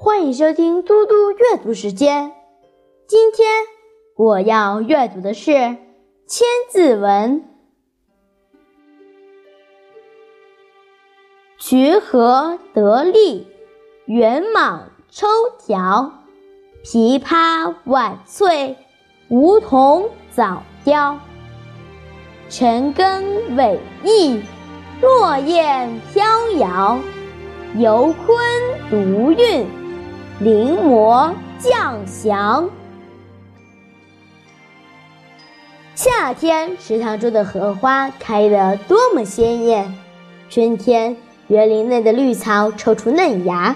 欢迎收听嘟嘟阅读时间。今天我要阅读的是《千字文》：渠河得利，圆蟒抽条，枇杷晚翠，梧桐早凋。晨耕伟艺，落雁飘摇，游鲲独韵。临摹降降。夏天池塘中的荷花开得多么鲜艳，春天园林内的绿草抽出嫩芽，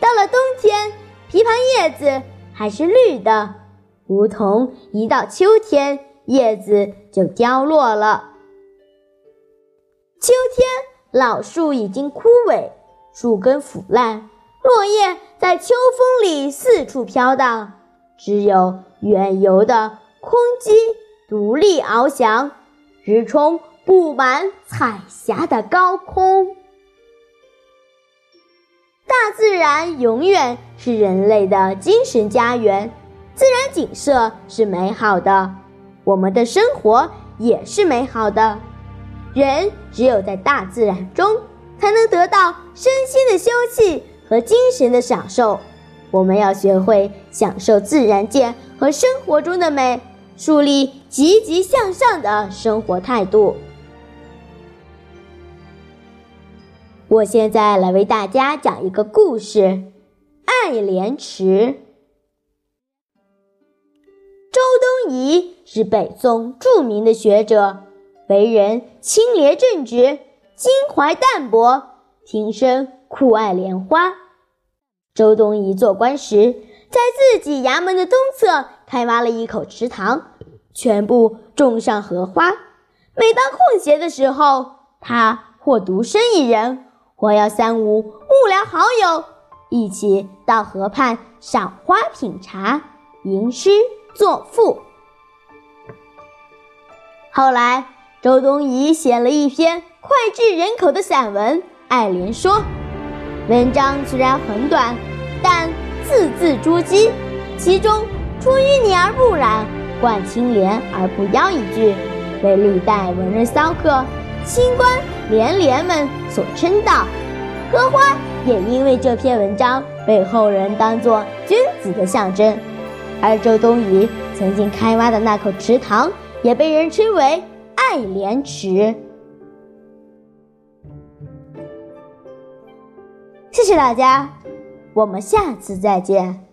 到了冬天，枇杷叶子还是绿的，梧桐一到秋天，叶子就凋落了。秋天，老树已经枯萎，树根腐烂。落叶在秋风里四处飘荡，只有远游的空鸡独立翱翔，直冲布满彩霞的高空。大自然永远是人类的精神家园，自然景色是美好的，我们的生活也是美好的。人只有在大自然中，才能得到身心的休憩。和精神的享受，我们要学会享受自然界和生活中的美，树立积极向上的生活态度。我现在来为大家讲一个故事，《爱莲池》。周东颐是北宋著名的学者，为人清廉正直，襟怀淡泊，平生。酷爱莲花。周东夷做官时，在自己衙门的东侧开挖了一口池塘，全部种上荷花。每当空闲的时候，他或独身一人，或邀三五幕僚好友一起到河畔赏花、品茶、吟诗作赋。后来，周东夷写了一篇脍炙人口的散文《爱莲说》。文章虽然很短，但字字珠玑。其中“出淤泥而不染，冠清廉而不妖”一句，被历代文人骚客、清官廉廉们所称道。荷花也因为这篇文章被后人当作君子的象征，而周东夷曾经开挖的那口池塘，也被人称为爱莲池。谢谢大家，我们下次再见。